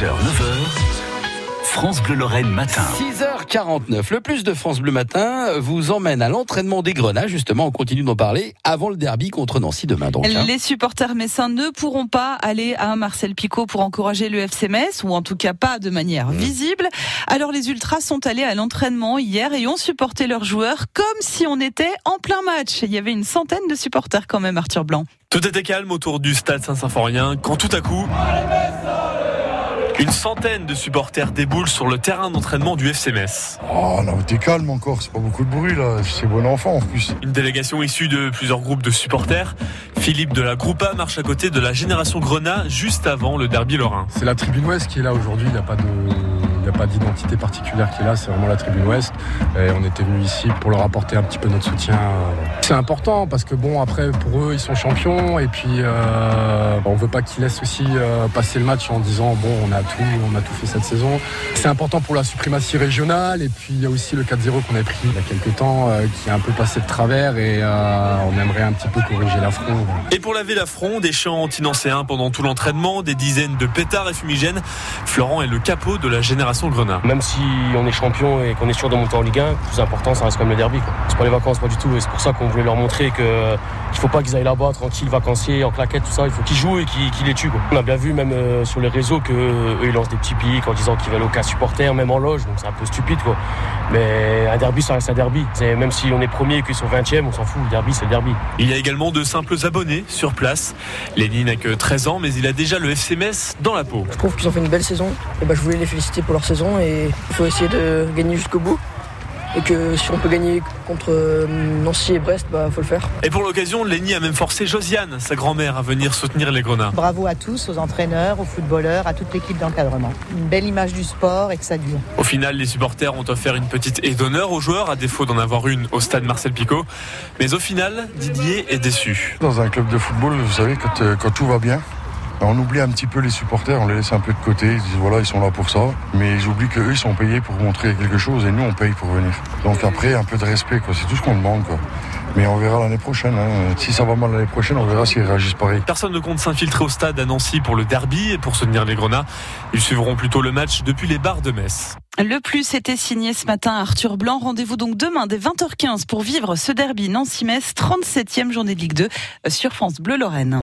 6h, 9h. France Bleu Lorraine matin. 6h49. Le plus de France Bleu matin vous emmène à l'entraînement des Grenats. Justement, on continue d'en parler avant le derby contre Nancy demain. Donc, hein. Les supporters messins ne pourront pas aller à Marcel Picot pour encourager le FC Metz, ou en tout cas pas de manière Mmh. visible. Alors les Ultras sont allés à l'entraînement hier et ont supporté leurs joueurs comme si on était en plein match. Il y avait une centaine de supporters quand même, Arthur Blanc. Tout était calme autour du stade Saint-Symphorien quand tout à coup, une centaine de supporters déboulent sur le terrain d'entraînement du FC Metz. Oh non, t'es calme encore, c'est pas beaucoup de bruit là, c'est bon enfant en plus. Une délégation issue de plusieurs groupes de supporters. Philippe de la Groupa marche à côté de la génération Grenat juste avant le derby lorrain. C'est la tribune ouest qui est là aujourd'hui, il n'y a pas de... A pas d'identité particulière qui est là, c'est vraiment la tribune ouest. Et on était venu ici pour leur apporter un petit peu notre soutien. C'est important parce que bon, après, pour eux, ils sont champions et puis euh, on veut pas qu'ils laissent aussi euh, passer le match en disant bon, on a tout, on a tout fait cette saison. C'est important pour la suprématie régionale et puis il y a aussi le 4-0 qu'on avait pris il y a quelques temps euh, qui est un peu passé de travers et on aimerait un petit peu corriger l'affront. Et pour laver l'affront, des chants anti-nancéens pendant tout l'entraînement, des dizaines de pétards et fumigènes. Florent est le capot de la génération Grenat. Même si on est champion et qu'on est sûr de monter en Ligue 1, le plus important, ça reste quand même le derby. C'est pas les vacances, pas du tout. Et c'est pour ça qu'on voulait leur montrer que qu'il faut pas qu'ils aillent là-bas tranquille, vacanciers, en claquette, tout ça. Il faut qu'ils jouent et qu'ils les tuent. quoi. On a bien vu même euh, sur les réseaux que eux, ils lancent des petits pics en disant qu'ils veulent aucun supporter, même en loge. Donc c'est un peu stupide, quoi. Mais un derby, ça reste un derby. Même si on est premier et qu'ils sont 20e, on s'en fout. Le derby, c'est le derby. Il y a également de simples abonnés sur place. Lenny n'a que 13 ans, mais il a déjà le FC Metz dans la peau. Je trouve qu'ils ont fait une belle saison. Et bah, je voulais les féliciter pour leur saison et il faut essayer de gagner jusqu'au bout. Et que si on peut gagner contre euh, Nancy et Brest, bah faut le faire. Et pour l'occasion, Lenny a même forcé Josiane, sa grand-mère, à venir soutenir les Grenats. Bravo à tous, aux entraîneurs, aux footballeurs, à toute l'équipe d'encadrement. Une belle image du sport et que ça dure. Au final, les supporters ont offert une petite aide d'honneur aux joueurs, à défaut d'en avoir une au stade Marcel Picot. Mais au final, Didier est déçu. Dans un club de football, vous savez, quand, euh, quand tout va bien, on oublie un petit peu les supporters, on les laisse un peu de côté, ils disent voilà, ils sont là pour ça. Mais ils oublient qu'eux, ils sont payés pour montrer quelque chose et nous, on paye pour venir. Donc après, un peu de respect, quoi. c'est tout ce qu'on demande. Quoi. Mais on verra l'année prochaine. hein. Si ça va mal l'année prochaine, on verra s'ils réagissent pareil. Personne ne compte s'infiltrer au stade à Nancy pour le derby et pour soutenir les Grenats. Ils suivront plutôt le match depuis les bars de Metz. Le plus était signé ce matin à Arthur Blanc. Rendez-vous donc demain dès 20h15 pour vivre ce derby Nancy-Metz, 37e journée de Ligue 2 sur France Bleu Lorraine.